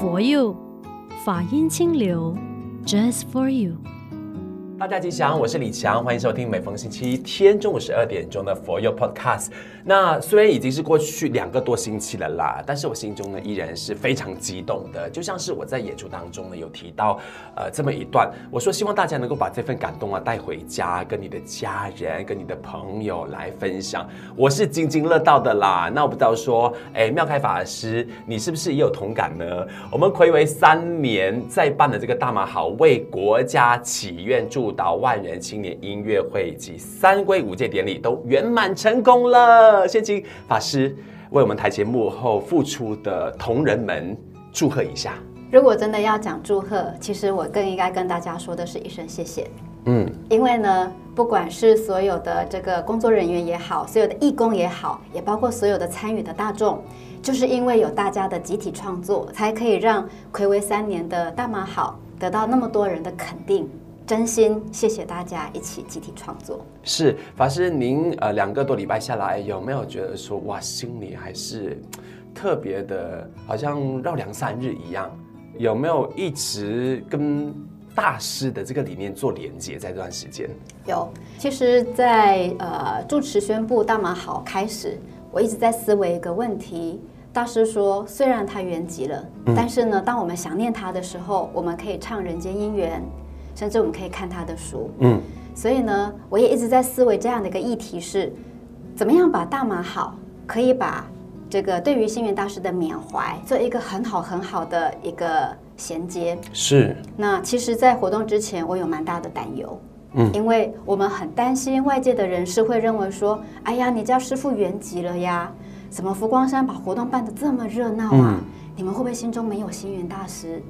For You，法音清流，Just for you。大家吉祥，我是李强，欢迎收听每逢星期天中午十二点钟的 For Your Podcast。那虽然已经是过去两个多星期了啦，但是我心中呢依然是非常激动的，就像是我在演出当中呢有提到，呃，这么一段，我说希望大家能够把这份感动啊带回家，跟你的家人、跟你的朋友来分享，我是津津乐道的啦。那我不知道说，哎，妙开法师，你是不是也有同感呢？我们睽违三年再办的这个大马好为国家祈愿祝。导万人青年音乐会及三归五届典礼都圆满成功了，先请法师为我们台前幕后付出的同仁们祝贺一下。如果真的要讲祝贺，其实我更应该跟大家说的是一声谢谢。嗯，因为呢，不管是所有的这个工作人员也好，所有的义工也好，也包括所有的参与的大众，就是因为有大家的集体创作，才可以让睽违三年的大马好得到那么多人的肯定。真心谢谢大家一起集体创作。是法师，您呃两个多礼拜下来，有没有觉得说哇，心里还是特别的，好像绕梁三日一样？有没有一直跟大师的这个理念做连接？在这段时间，有。其实在，在呃住持宣布大马好开始，我一直在思维一个问题。大师说，虽然他圆寂了，嗯、但是呢，当我们想念他的时候，我们可以唱人间姻缘。甚至我们可以看他的书，嗯，所以呢，我也一直在思维这样的一个议题是，怎么样把大马好可以把这个对于星云大师的缅怀做一个很好很好的一个衔接。是。那其实，在活动之前，我有蛮大的担忧，嗯，因为我们很担心外界的人士会认为说，哎呀，你家师父圆寂了呀，怎么浮光山把活动办得这么热闹啊，嗯，你们会不会心中没有星云大师？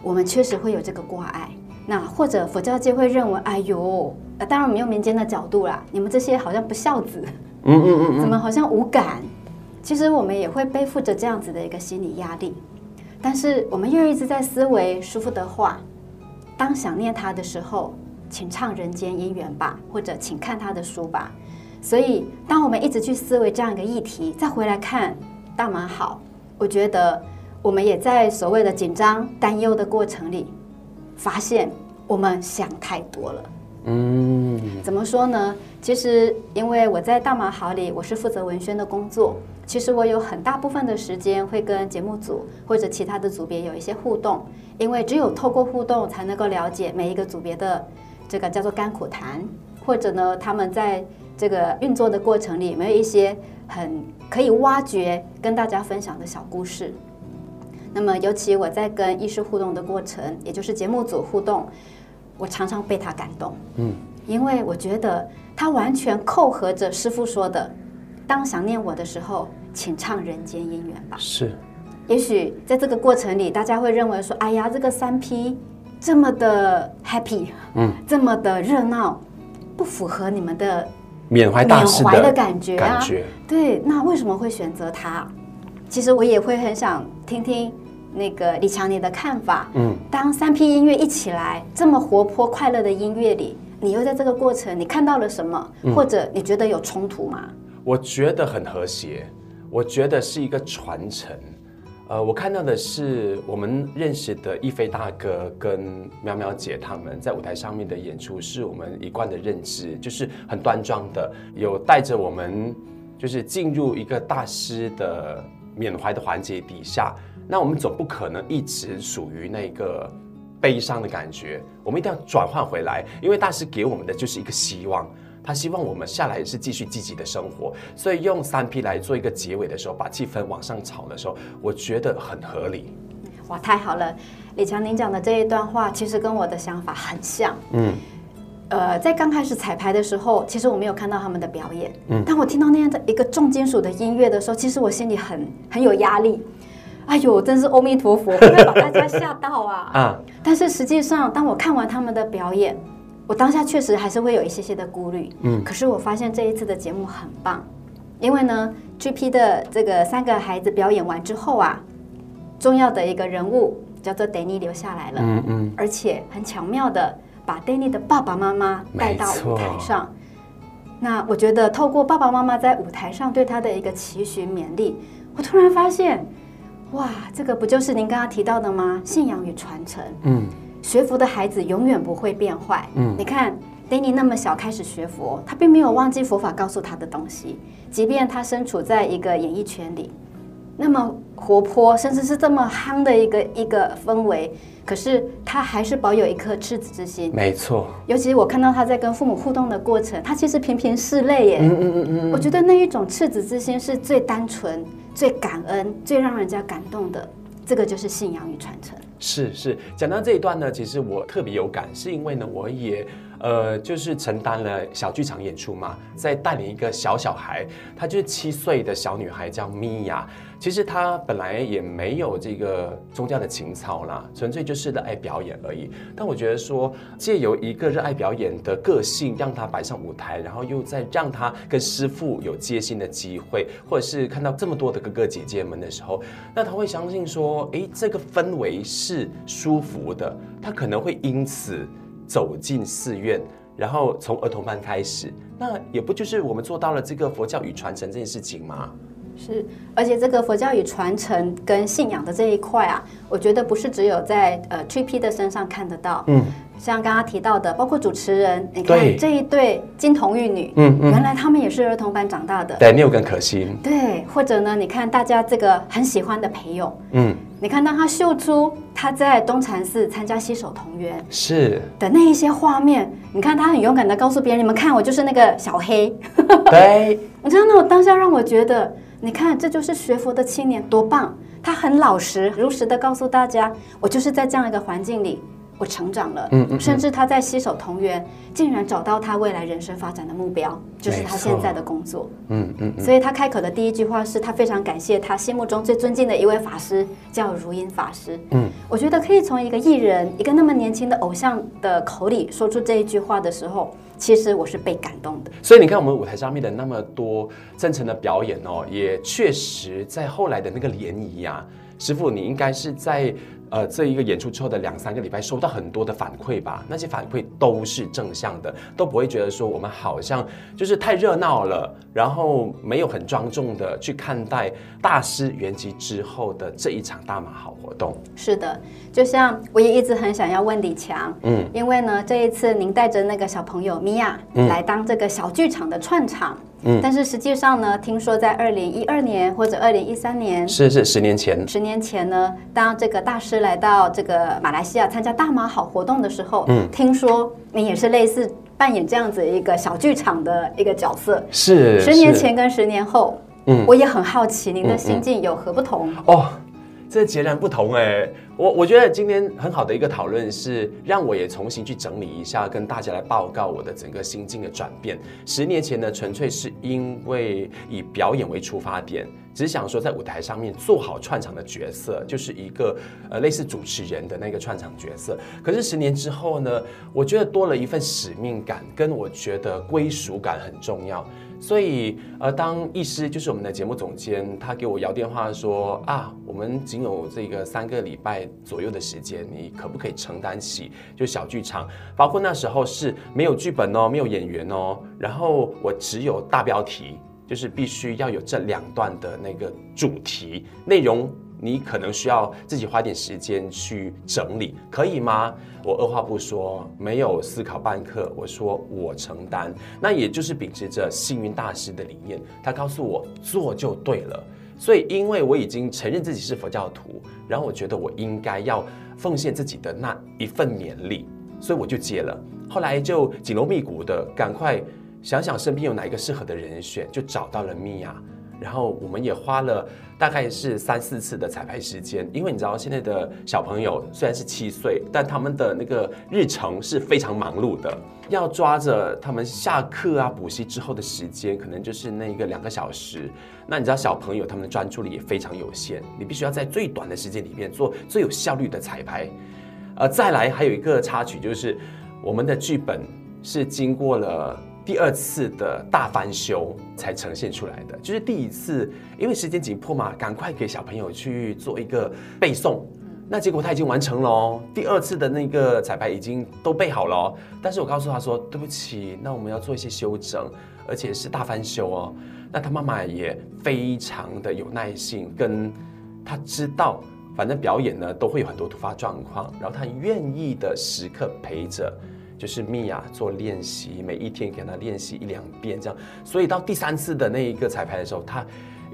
我们确实会有这个挂碍。那或者佛教界会认为，哎呦，当然我们用民间的角度啦，你们这些好像不孝子，嗯嗯嗯，怎么好像无感？其实我们也会背负着这样子的一个心理压力，但是我们又一直在思维舒服的话，当想念他的时候，请唱人间姻缘吧，或者请看他的书吧。所以，当我们一直去思维这样一个议题，再回来看大马好，我觉得我们也在所谓的紧张担忧的过程里。发现我们想太多了。嗯，怎么说呢？其实因为我在大马好里，我是负责文宣的工作。其实我有很大部分的时间会跟节目组或者其他的组别有一些互动，因为只有透过互动才能够了解每一个组别的这个叫做甘苦谈，或者呢，他们在这个运作的过程里有没有一些很可以挖掘跟大家分享的小故事。那么，尤其我在跟医师互动的过程，也就是节目组互动，我常常被他感动。嗯，因为我觉得他完全扣合着师傅说的：“当想念我的时候，请唱人间姻缘吧。”是。也许在这个过程里，大家会认为说：“哎呀，这个三 P 这么的 happy，嗯，这么的热闹，不符合你们的缅怀大师的感觉啊。”对，那为什么会选择他？其实我也会很想听听。那个李强，你的看法？嗯，当三批音乐一起来，这么活泼快乐的音乐里，你又在这个过程，你看到了什么？或者你觉得有冲突吗？我觉得很和谐，我觉得是一个传承。呃，我看到的是我们认识的一飞大哥跟苗苗姐他们在舞台上面的演出，是我们一贯的认知，就是很端庄的，有带着我们，就是进入一个大师的缅怀的环节底下。那我们总不可能一直属于那个悲伤的感觉，我们一定要转换回来，因为大师给我们的就是一个希望，他希望我们下来是继续积极的生活，所以用三 P 来做一个结尾的时候，把气氛往上炒的时候，我觉得很合理。哇，太好了，李强，您讲的这一段话其实跟我的想法很像。嗯，呃，在刚开始彩排的时候，其实我没有看到他们的表演，嗯，当我听到那样的一个重金属的音乐的时候，其实我心里很很有压力。哎呦，真是阿弥陀佛，不会把大家吓到啊！啊！但是实际上，当我看完他们的表演，我当下确实还是会有一些些的顾虑。嗯。可是我发现这一次的节目很棒，因为呢，GP 的这个三个孩子表演完之后啊，重要的一个人物叫做 Danny 留下来了。嗯嗯。而且很巧妙的把 Danny 的爸爸妈妈带到舞台上。那我觉得透过爸爸妈妈在舞台上对他的一个期许勉励，我突然发现。哇，这个不就是您刚刚提到的吗？信仰与传承。嗯，学佛的孩子永远不会变坏。嗯，你看 Danny 那么小开始学佛，他并没有忘记佛法告诉他的东西，即便他身处在一个演艺圈里，那么活泼，甚至是这么夯的一个一个氛围，可是他还是保有一颗赤子之心。没错，尤其我看到他在跟父母互动的过程，他其实频频拭泪耶。嗯嗯嗯嗯，我觉得那一种赤子之心是最单纯。最感恩、最让人家感动的，这个就是信仰与传承。是是，讲到这一段呢，其实我特别有感，是因为呢，我也。呃，就是承担了小剧场演出嘛，在带领一个小小孩，她就是七岁的小女孩，叫米娅。其实他本来也没有这个宗教的情操啦，纯粹就是热爱表演而已。但我觉得说，借由一个热爱表演的个性，让他摆上舞台，然后又再让他跟师傅有接近的机会，或者是看到这么多的哥哥姐姐们的时候，那他会相信说，诶，这个氛围是舒服的，他可能会因此。走进寺院，然后从儿童班开始，那也不就是我们做到了这个佛教与传承这件事情吗？是，而且这个佛教与传承跟信仰的这一块啊，我觉得不是只有在呃 TP 的身上看得到。嗯，像刚刚提到的，包括主持人，你看这一对金童玉女，嗯嗯，原来他们也是儿童班长大的。对，你更可心。对，或者呢，你看大家这个很喜欢的裴勇，嗯。你看到他秀出他在东禅寺参加西手同源是的那一些画面，你看他很勇敢的告诉别人：“你们看，我就是那个小黑。”对，你知道那种当下让我觉得，你看这就是学佛的青年多棒，他很老实如实的告诉大家：“我就是在这样一个环境里。”我成长了，嗯嗯，甚至他在携手同源，竟然找到他未来人生发展的目标，就是他现在的工作，嗯嗯，所以他开口的第一句话是他非常感谢他心目中最尊敬的一位法师，叫如音法师，嗯，我觉得可以从一个艺人，一个那么年轻的偶像的口里说出这一句话的时候，其实我是被感动的。所以你看我们舞台上面的那么多真诚的表演哦，也确实在后来的那个联谊呀，师傅你应该是在。呃，这一个演出之后的两三个礼拜，收到很多的反馈吧，那些反馈都是正向的，都不会觉得说我们好像就是太热闹了，然后没有很庄重的去看待大师圆寂之后的这一场大马好活动。是的，就像我也一直很想要问李强，嗯，因为呢，这一次您带着那个小朋友米娅来当这个小剧场的串场。嗯，但是实际上呢，听说在二零一二年或者二零一三年，是是十年前，十年前呢，当这个大师来到这个马来西亚参加大马好活动的时候，嗯，听说你也是类似扮演这样子一个小剧场的一个角色，是十年前跟十年后，嗯，我也很好奇您的心境有何不同？嗯嗯、哦。这截然不同哎，我我觉得今天很好的一个讨论是让我也重新去整理一下，跟大家来报告我的整个心境的转变。十年前呢，纯粹是因为以表演为出发点，只想说在舞台上面做好串场的角色，就是一个呃类似主持人的那个串场角色。可是十年之后呢，我觉得多了一份使命感，跟我觉得归属感很重要。所以，呃，当艺师就是我们的节目总监，他给我摇电话说啊，我们仅有这个三个礼拜左右的时间，你可不可以承担起就小剧场？包括那时候是没有剧本哦，没有演员哦，然后我只有大标题，就是必须要有这两段的那个主题内容。你可能需要自己花点时间去整理，可以吗？我二话不说，没有思考半刻，我说我承担。那也就是秉持着幸运大师的理念，他告诉我做就对了。所以，因为我已经承认自己是佛教徒，然后我觉得我应该要奉献自己的那一份勉力，所以我就接了。后来就紧锣密鼓的赶快想想身边有哪一个适合的人选，就找到了米娅。然后我们也花了大概是三四次的彩排时间，因为你知道现在的小朋友虽然是七岁，但他们的那个日程是非常忙碌的，要抓着他们下课啊、补习之后的时间，可能就是那一个两个小时。那你知道小朋友他们的专注力也非常有限，你必须要在最短的时间里面做最有效率的彩排。呃，再来还有一个插曲就是我们的剧本是经过了。第二次的大翻修才呈现出来的，就是第一次，因为时间紧迫嘛，赶快给小朋友去做一个背诵。那结果他已经完成了哦，第二次的那个彩排已经都背好了哦。但是我告诉他说，对不起，那我们要做一些修整，而且是大翻修哦。那他妈妈也非常的有耐心跟。他知道，反正表演呢都会有很多突发状况，然后他愿意的时刻陪着，就是米娅做练习，每一天给他练习一两遍这样。所以到第三次的那一个彩排的时候，他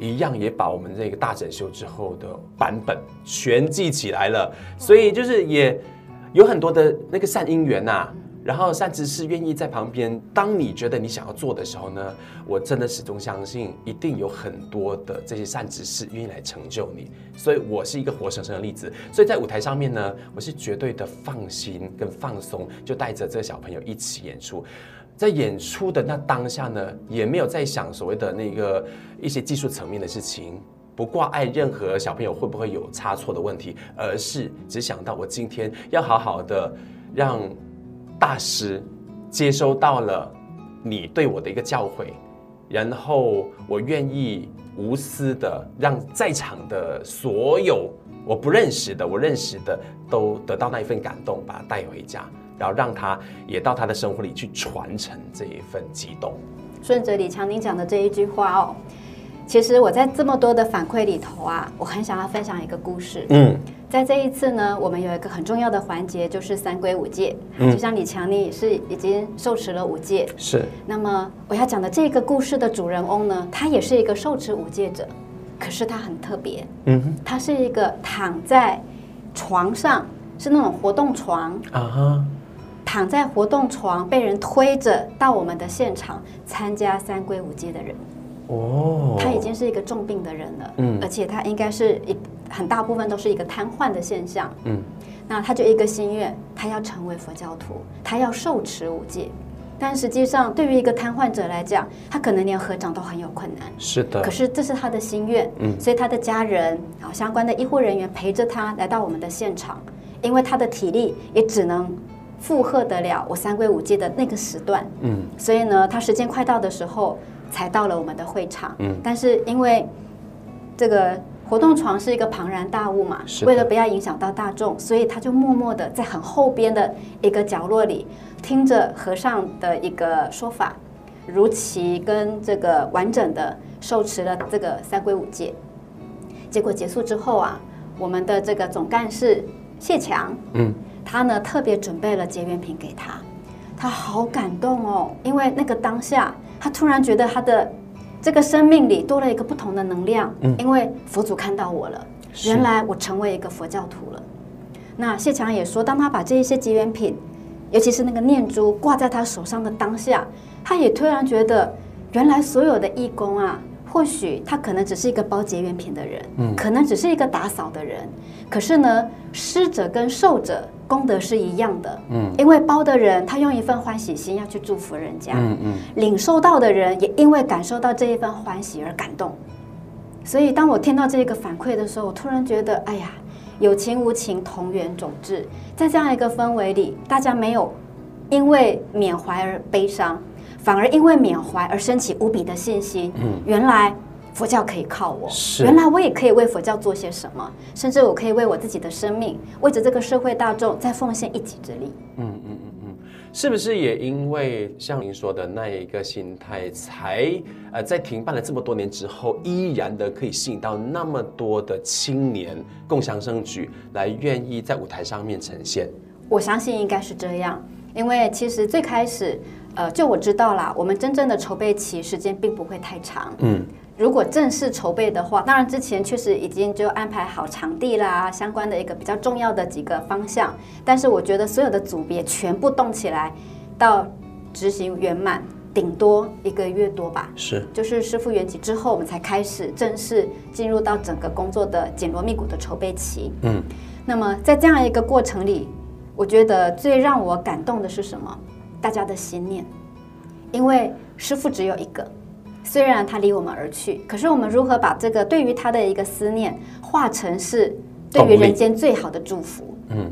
一样也把我们这个大整修之后的版本全记起来了。所以就是也有很多的那个善因缘呐、啊。然后善知识愿意在旁边，当你觉得你想要做的时候呢，我真的始终相信，一定有很多的这些善知识愿意来成就你。所以我是一个活生生的例子。所以在舞台上面呢，我是绝对的放心跟放松，就带着这个小朋友一起演出。在演出的那当下呢，也没有在想所谓的那个一些技术层面的事情，不挂碍任何小朋友会不会有差错的问题，而是只想到我今天要好好的让。大师接收到了你对我的一个教诲，然后我愿意无私的让在场的所有我不认识的、我认识的都得到那一份感动，把他带回家，然后让他也到他的生活里去传承这一份激动。顺着李强您讲的这一句话哦。其实我在这么多的反馈里头啊，我很想要分享一个故事。嗯，在这一次呢，我们有一个很重要的环节，就是三规五戒。嗯，就像李强，你也是已经受持了五戒。是。那么我要讲的这个故事的主人翁呢，他也是一个受持五戒者，可是他很特别。嗯哼，他是一个躺在床上，是那种活动床。啊哈。躺在活动床，被人推着到我们的现场参加三规五戒的人。哦，他已经是一个重病的人了，嗯，而且他应该是一很大部分都是一个瘫痪的现象，嗯，那他就一个心愿，他要成为佛教徒，他要受持五戒，但实际上对于一个瘫痪者来讲，他可能连合掌都很有困难，是的，可是这是他的心愿，嗯，所以他的家人啊相关的医护人员陪着他来到我们的现场，因为他的体力也只能负荷得了我三规五戒的那个时段，嗯，所以呢，他时间快到的时候。才到了我们的会场，嗯，但是因为这个活动床是一个庞然大物嘛，为了不要影响到大众，所以他就默默的在很后边的一个角落里听着和尚的一个说法，如期跟这个完整的受持了这个三规五戒。结果结束之后啊，我们的这个总干事谢强，嗯，他呢特别准备了结缘品给他，他好感动哦，因为那个当下。他突然觉得他的这个生命里多了一个不同的能量，嗯，因为佛祖看到我了，原来我成为一个佛教徒了。那谢强也说，当他把这一些结缘品，尤其是那个念珠挂在他手上的当下，他也突然觉得，原来所有的义工啊。或许他可能只是一个包结缘品的人，嗯，可能只是一个打扫的人，可是呢，施者跟受者功德是一样的，嗯，因为包的人他用一份欢喜心要去祝福人家，嗯嗯，领受到的人也因为感受到这一份欢喜而感动，所以当我听到这个反馈的时候，我突然觉得，哎呀，有情无情，同源种质，在这样一个氛围里，大家没有因为缅怀而悲伤。反而因为缅怀而升起无比的信心。嗯，原来佛教可以靠我，是原来我也可以为佛教做些什么，甚至我可以为我自己的生命，为着这个社会大众再奉献一己之力。嗯嗯嗯嗯，是不是也因为像您说的那一个心态，才呃在停办了这么多年之后，依然的可以吸引到那么多的青年共享盛举，来愿意在舞台上面呈现？我相信应该是这样，因为其实最开始。呃，就我知道啦，我们真正的筹备期时间并不会太长。嗯，如果正式筹备的话，当然之前确实已经就安排好场地啦，相关的一个比较重要的几个方向。但是我觉得所有的组别全部动起来，到执行圆满，顶多一个月多吧。是，就是师傅圆寂之后，我们才开始正式进入到整个工作的紧锣密鼓的筹备期。嗯，那么在这样一个过程里，我觉得最让我感动的是什么？大家的心念，因为师傅只有一个，虽然他离我们而去，可是我们如何把这个对于他的一个思念化成是对于人间最好的祝福？嗯，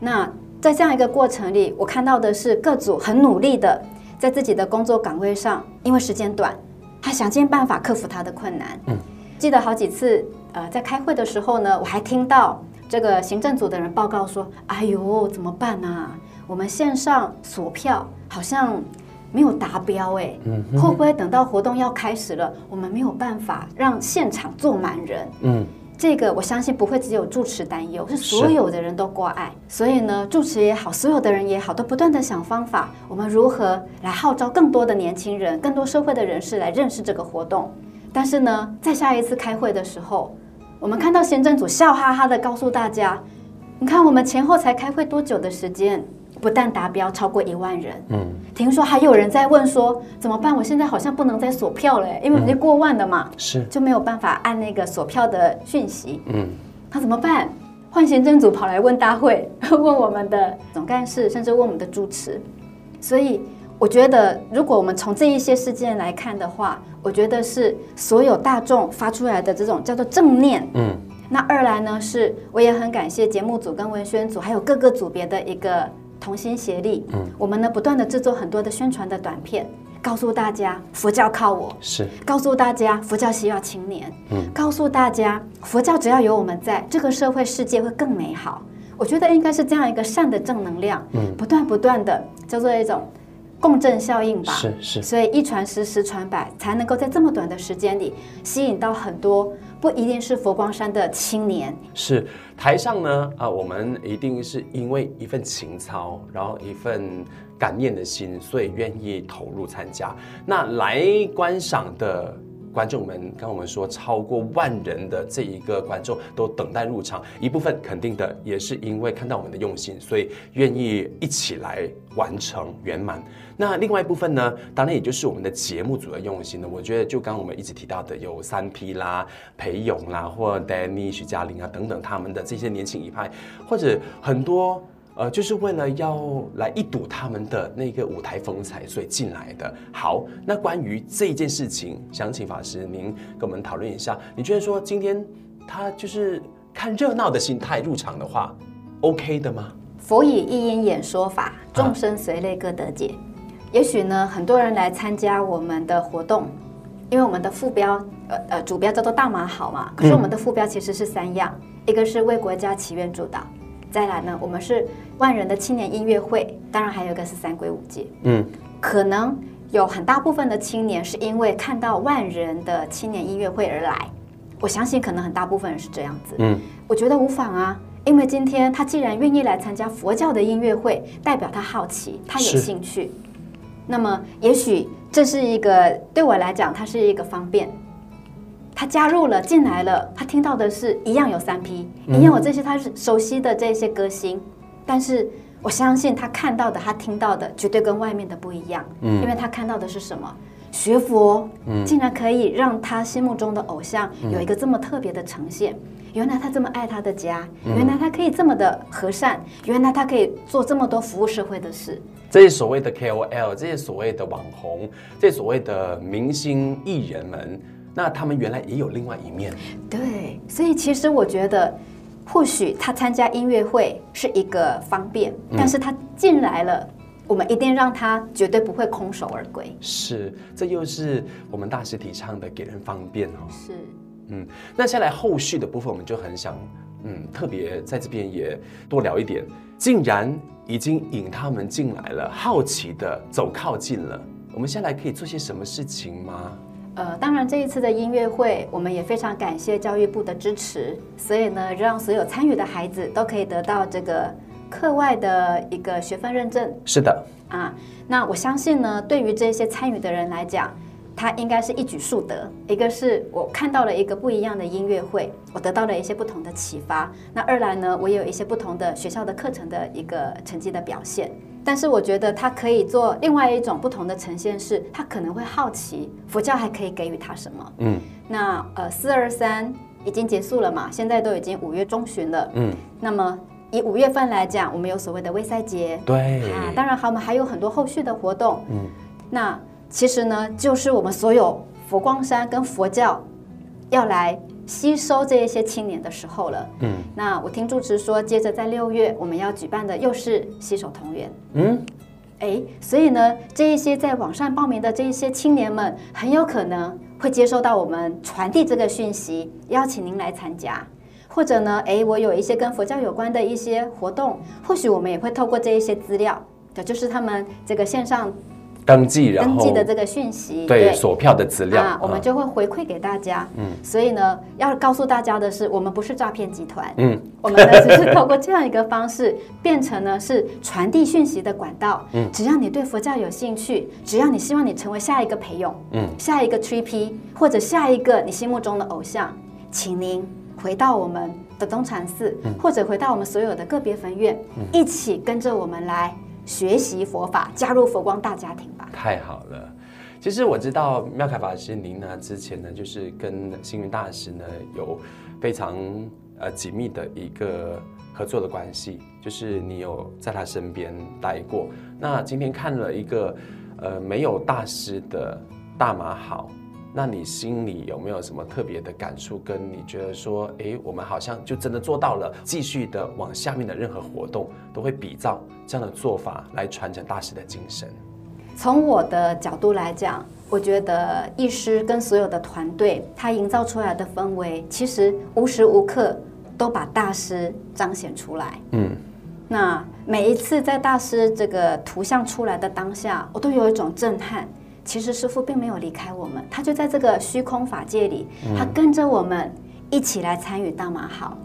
那在这样一个过程里，我看到的是各组很努力的在自己的工作岗位上，因为时间短，他想尽办法克服他的困难。嗯，记得好几次，呃，在开会的时候呢，我还听到这个行政组的人报告说：“哎呦，怎么办啊？”我们线上锁票好像没有达标哎，嗯，会不会等到活动要开始了，我们没有办法让现场坐满人？嗯，这个我相信不会只有住持担忧，是所有的人都挂碍。所以呢，住持也好，所有的人也好，都不断的想方法，我们如何来号召更多的年轻人、更多社会的人士来认识这个活动。但是呢，在下一次开会的时候，我们看到行政组笑哈哈的告诉大家：“你看，我们前后才开会多久的时间？”不但达标超过一万人，嗯，听说还有人在问说怎么办？我现在好像不能再锁票了，因为已经过万了嘛，是就没有办法按那个锁票的讯息，嗯，那怎么办？换行政组跑来问大会，问我们的总干事，甚至问我们的主持。所以我觉得，如果我们从这一些事件来看的话，我觉得是所有大众发出来的这种叫做正念，嗯，那二来呢是，我也很感谢节目组跟文宣组还有各个组别的一个。同心协力，嗯，我们呢不断的制作很多的宣传的短片，告诉大家佛教靠我，是。告诉大家佛教需要青年，嗯，告诉大家佛教只要有我们在，这个社会世界会更美好。我觉得应该是这样一个善的正能量，嗯，不断不断的叫做一种共振效应吧，是是，所以一传十，十传百，才能够在这么短的时间里吸引到很多。不一定是佛光山的青年，是台上呢啊、呃，我们一定是因为一份情操，然后一份感念的心，所以愿意投入参加。那来观赏的。观众们跟我们说，超过万人的这一个观众都等待入场，一部分肯定的也是因为看到我们的用心，所以愿意一起来完成圆满。那另外一部分呢，当然也就是我们的节目组的用心呢。我觉得就刚刚我们一直提到的，有三 P 啦、裴勇啦，或 Danny、徐嘉玲啊等等，他们的这些年轻一派，或者很多。呃，就是为了要来一睹他们的那个舞台风采，所以进来的。好，那关于这一件事情，想请法师您跟我们讨论一下。你觉得说今天他就是看热闹的心态入场的话，OK 的吗？佛以一因演说法，众生随类各得解。啊、也许呢，很多人来参加我们的活动，因为我们的副标，呃呃，主标叫做大马好嘛。可是我们的副标其实是三样，嗯、一个是为国家祈愿祝祷。再来呢，我们是万人的青年音乐会，当然还有一个是三归五戒。嗯，可能有很大部分的青年是因为看到万人的青年音乐会而来，我相信可能很大部分人是这样子。嗯，我觉得无妨啊，因为今天他既然愿意来参加佛教的音乐会，代表他好奇，他有兴趣。那么也许这是一个对我来讲，它是一个方便。他加入了，进来了，他听到的是一样有三 P，一样有这些他是熟悉的这些歌星，但是我相信他看到的，他听到的绝对跟外面的不一样，嗯，因为他看到的是什么？学佛，嗯，竟然可以让他心目中的偶像有一个这么特别的呈现，原来他这么爱他的家，原来他可以这么的和善，原来他可以做这么多服务社会的事。这些所谓的 KOL，这些所谓的网红，这些所谓的明星艺人们。那他们原来也有另外一面，对，所以其实我觉得，或许他参加音乐会是一个方便，嗯、但是他进来了，我们一定让他绝对不会空手而归。是，这又是我们大师提倡的，给人方便哦。是，嗯，那下来后续的部分，我们就很想，嗯，特别在这边也多聊一点。既然已经引他们进来了，好奇的走靠近了，我们下来可以做些什么事情吗？呃，当然，这一次的音乐会，我们也非常感谢教育部的支持，所以呢，让所有参与的孩子都可以得到这个课外的一个学分认证。是的，啊，那我相信呢，对于这些参与的人来讲，他应该是一举数得。一个是我看到了一个不一样的音乐会，我得到了一些不同的启发。那二来呢，我也有一些不同的学校的课程的一个成绩的表现。但是我觉得他可以做另外一种不同的呈现，是他可能会好奇佛教还可以给予他什么。嗯，那呃四二三已经结束了嘛，现在都已经五月中旬了。嗯，那么以五月份来讲，我们有所谓的微赛节。对啊，当然好，我们还有很多后续的活动。嗯，那其实呢，就是我们所有佛光山跟佛教要来。吸收这一些青年的时候了，嗯，那我听住持说，接着在六月我们要举办的又是携手同源，嗯，哎，所以呢，这一些在网上报名的这一些青年们，很有可能会接收到我们传递这个讯息，邀请您来参加，或者呢，哎，我有一些跟佛教有关的一些活动，或许我们也会透过这一些资料，对，就是他们这个线上登记，然后登记的这个讯息，对锁票的资料，啊，我们就会回馈给大家。嗯，所以呢，要告诉大家的是，我们不是诈骗集团。嗯，我们呢只是透过这样一个方式，变成呢是传递讯息的管道。嗯，只要你对佛教有兴趣，只要你希望你成为下一个培勇，嗯，下一个 TP，或者下一个你心目中的偶像，请您回到我们的东禅寺，嗯，或者回到我们所有的个别分院，嗯，一起跟着我们来。学习佛法，加入佛光大家庭吧！太好了。其实我知道妙凯法师您呢，之前呢就是跟星云大师呢有非常呃紧密的一个合作的关系，就是你有在他身边待过。那今天看了一个呃没有大师的大马好。那你心里有没有什么特别的感触？跟你觉得说，哎，我们好像就真的做到了，继续的往下面的任何活动都会比照这样的做法来传承大师的精神。从我的角度来讲，我觉得艺师跟所有的团队，他营造出来的氛围，其实无时无刻都把大师彰显出来。嗯，那每一次在大师这个图像出来的当下，我都有一种震撼。其实师傅并没有离开我们，他就在这个虚空法界里，他跟着我们一起来参与大马好。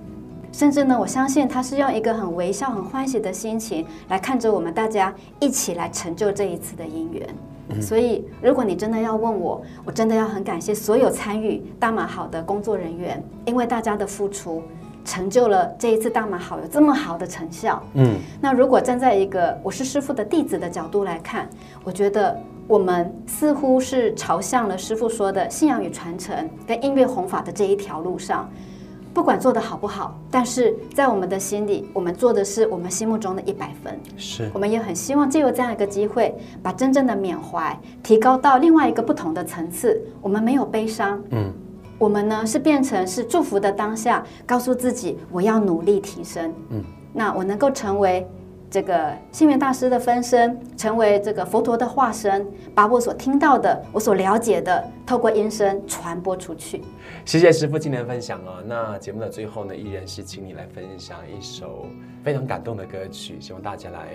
甚至呢，我相信他是用一个很微笑、很欢喜的心情来看着我们大家一起来成就这一次的姻缘。所以，如果你真的要问我，我真的要很感谢所有参与大马好的工作人员，因为大家的付出，成就了这一次大马好有这么好的成效。嗯，那如果站在一个我是师傅的弟子的角度来看，我觉得。我们似乎是朝向了师傅说的信仰与传承跟音乐弘法的这一条路上，不管做得好不好，但是在我们的心里，我们做的是我们心目中的一百分。是，我们也很希望借由这样一个机会，把真正的缅怀提高到另外一个不同的层次。我们没有悲伤，嗯，我们呢是变成是祝福的当下，告诉自己我要努力提升，嗯，那我能够成为。这个星云大师的分身，成为这个佛陀的化身，把我所听到的、我所了解的，透过音声传播出去。谢谢师傅今天的分享哦。那节目的最后呢，依然是请你来分享一首非常感动的歌曲，希望大家来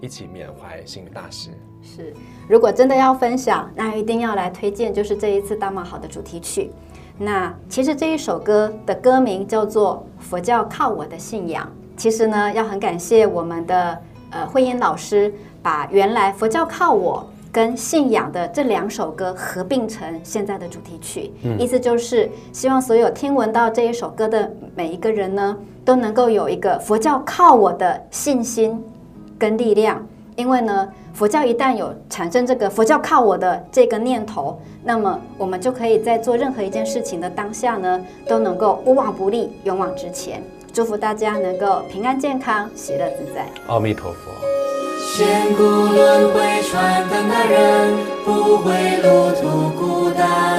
一起缅怀星云大师。是，如果真的要分享，那一定要来推荐，就是这一次大马好的主题曲。那其实这一首歌的歌名叫做《佛教靠我的信仰》。其实呢，要很感谢我们的呃慧英老师，把原来佛教靠我跟信仰的这两首歌合并成现在的主题曲。嗯，意思就是希望所有听闻到这一首歌的每一个人呢，都能够有一个佛教靠我的信心跟力量。因为呢，佛教一旦有产生这个佛教靠我的这个念头，那么我们就可以在做任何一件事情的当下呢，都能够无往不利，勇往直前。祝福大家能够平安健康、喜乐自在。阿弥陀佛。千古轮回传灯的人，不会路途孤单。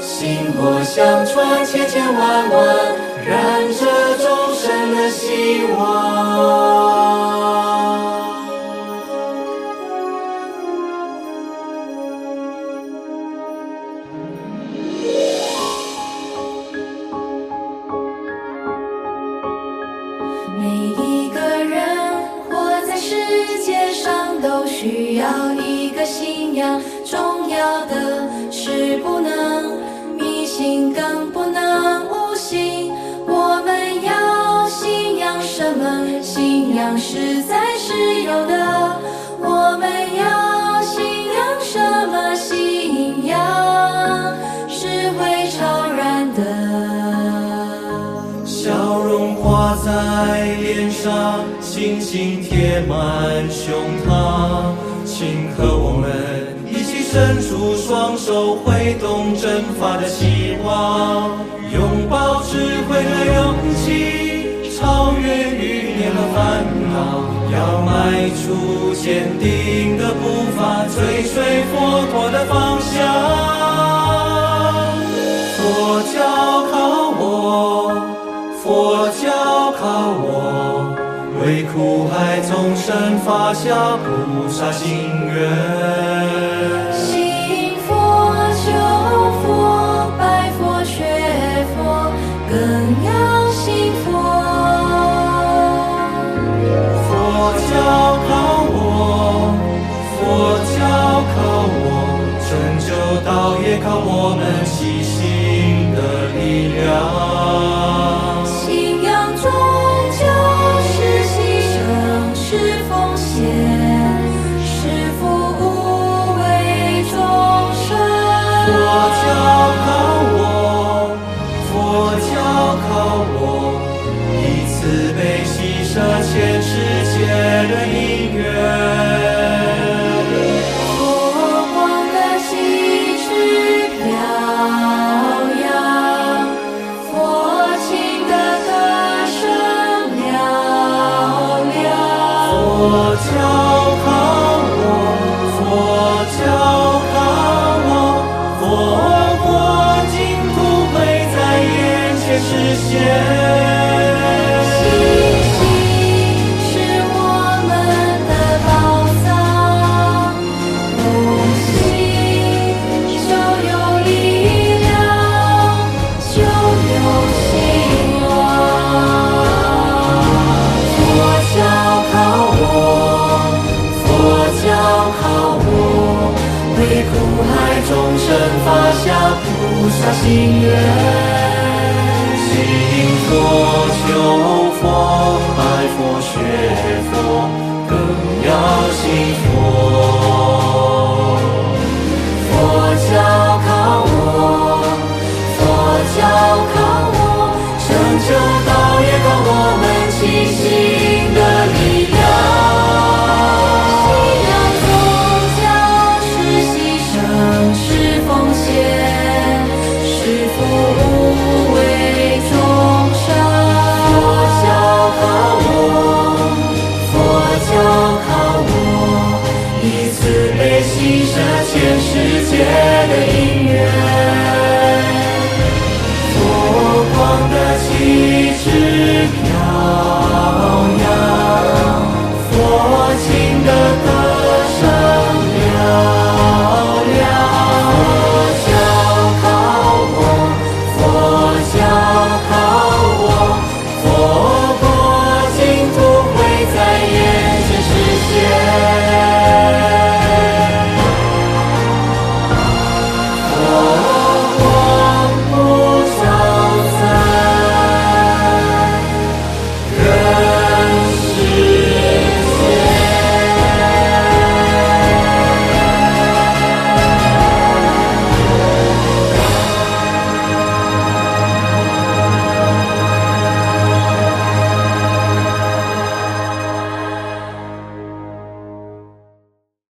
薪火相传，千千万万，燃着众生的希望。每一个人活在世界上都需要一个信仰。重要的是不能迷信，更不能无信。我们要信仰什么？信仰是在石油的。在脸上，信心贴满胸膛，请和我们一起。伸出双手，挥动振法的希望，拥抱智慧和勇气，超越欲念和烦恼，要迈出坚定的步伐，追随佛陀的方向。苦海众生发下菩萨心愿，信佛、求佛、拜佛、学佛，更要信佛。佛教靠我，佛教靠我，拯救道业靠我们。发下菩萨心愿，心作秋风。是飘。